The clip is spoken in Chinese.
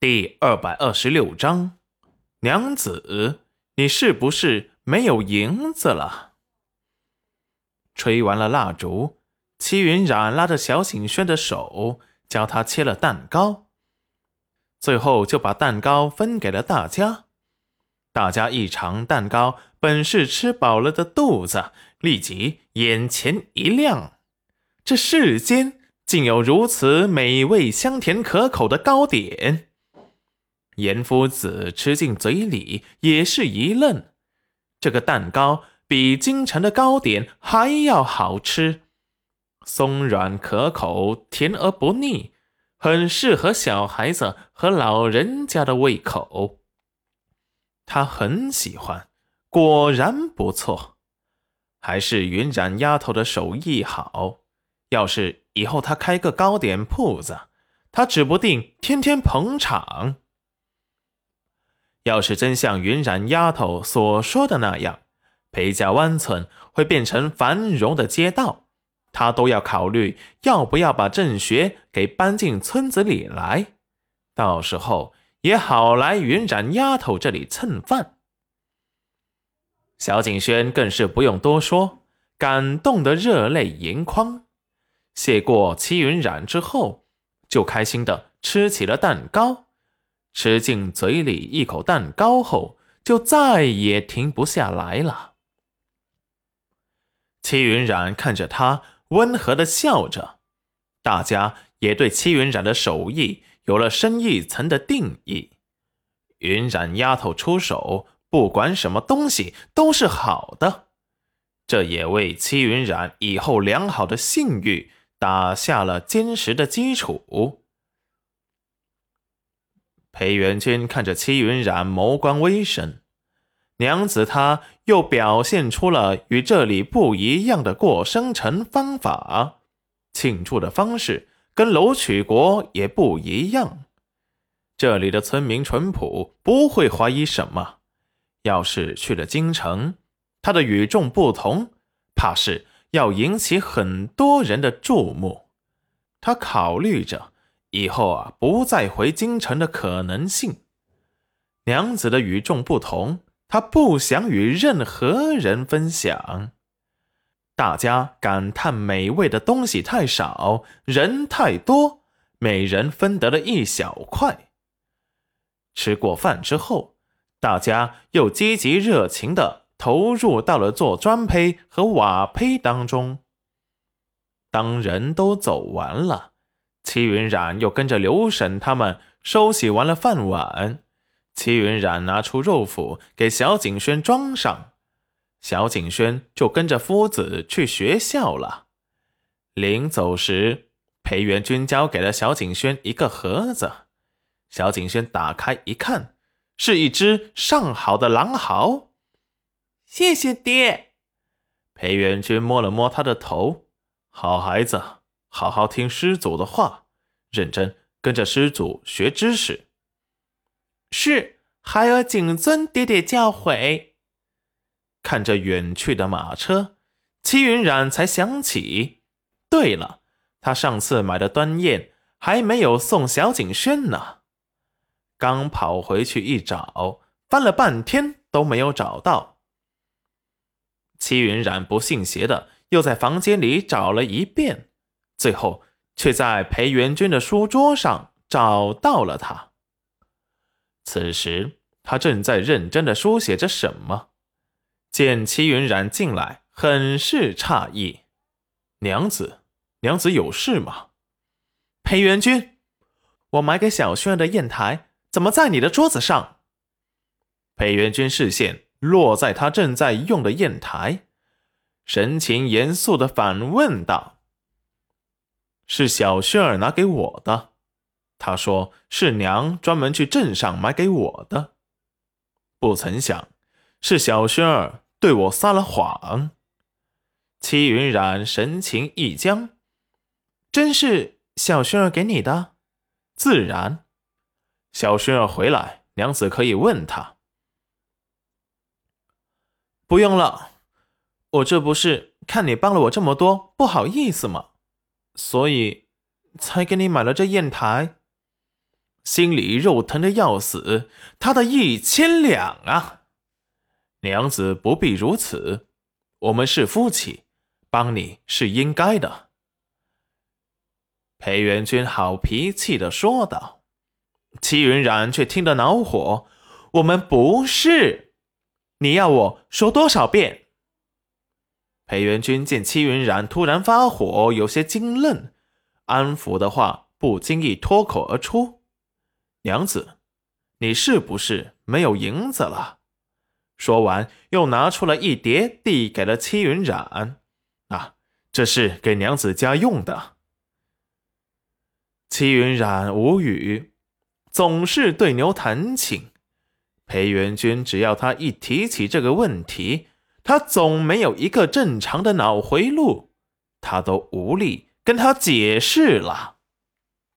第二百二十六章，娘子，你是不是没有银子了？吹完了蜡烛，齐云染拉着小景轩的手，教他切了蛋糕，最后就把蛋糕分给了大家。大家一尝蛋糕，本是吃饱了的肚子，立即眼前一亮，这世间竟有如此美味、香甜可口的糕点。严夫子吃进嘴里，也是一愣。这个蛋糕比京城的糕点还要好吃，松软可口，甜而不腻，很适合小孩子和老人家的胃口。他很喜欢，果然不错。还是云染丫头的手艺好。要是以后他开个糕点铺子，他指不定天天捧场。要是真像云染丫头所说的那样，裴家湾村会变成繁荣的街道，他都要考虑要不要把郑学给搬进村子里来，到时候也好来云染丫头这里蹭饭。小景轩更是不用多说，感动得热泪盈眶。谢过戚云染之后，就开心的吃起了蛋糕。吃进嘴里一口蛋糕后，就再也停不下来了。戚云染看着他，温和的笑着，大家也对戚云染的手艺有了深一层的定义。云染丫头出手，不管什么东西都是好的，这也为戚云染以后良好的信誉打下了坚实的基础。裴元君看着戚云染，眸光微深。娘子，她又表现出了与这里不一样的过生辰方法，庆祝的方式跟楼曲国也不一样。这里的村民淳朴，不会怀疑什么。要是去了京城，他的与众不同，怕是要引起很多人的注目。他考虑着。以后啊，不再回京城的可能性。娘子的与众不同，她不想与任何人分享。大家感叹美味的东西太少，人太多，每人分得了一小块。吃过饭之后，大家又积极热情的投入到了做砖胚和瓦胚当中。当人都走完了。戚云染又跟着刘婶他们收洗完了饭碗，戚云染拿出肉脯给小景轩装上，小景轩就跟着夫子去学校了。临走时，裴元君交给了小景轩一个盒子，小景轩打开一看，是一只上好的狼毫。谢谢爹。裴元君摸了摸他的头，好孩子。好好听师祖的话，认真跟着师祖学知识。是，孩儿谨遵爹爹教诲。看着远去的马车，戚云染才想起，对了，他上次买的端砚还没有送小景轩呢。刚跑回去一找，翻了半天都没有找到。戚云染不信邪的，又在房间里找了一遍。最后，却在裴元君的书桌上找到了他。此时，他正在认真的书写着什么。见齐云染进来，很是诧异：“娘子，娘子有事吗？”裴元君，我买给小轩儿的砚台怎么在你的桌子上？裴元君视线落在他正在用的砚台，神情严肃的反问道。是小轩儿拿给我的，他说是娘专门去镇上买给我的，不曾想是小轩儿对我撒了谎。戚云染神情一僵，真是小轩儿给你的？自然，小轩儿回来，娘子可以问他。不用了，我这不是看你帮了我这么多，不好意思吗？所以，才给你买了这砚台。心里肉疼的要死。他的一千两啊！娘子不必如此，我们是夫妻，帮你是应该的。裴元君好脾气的说道。戚云染却听得恼火：“我们不是，你要我说多少遍？”裴元君见戚云染突然发火，有些惊愣，安抚的话不经意脱口而出：“娘子，你是不是没有银子了？”说完，又拿出了一叠，递给了戚云染：“啊，这是给娘子家用的。”戚云染无语，总是对牛弹琴。裴元君只要他一提起这个问题，他总没有一个正常的脑回路，他都无力跟他解释了。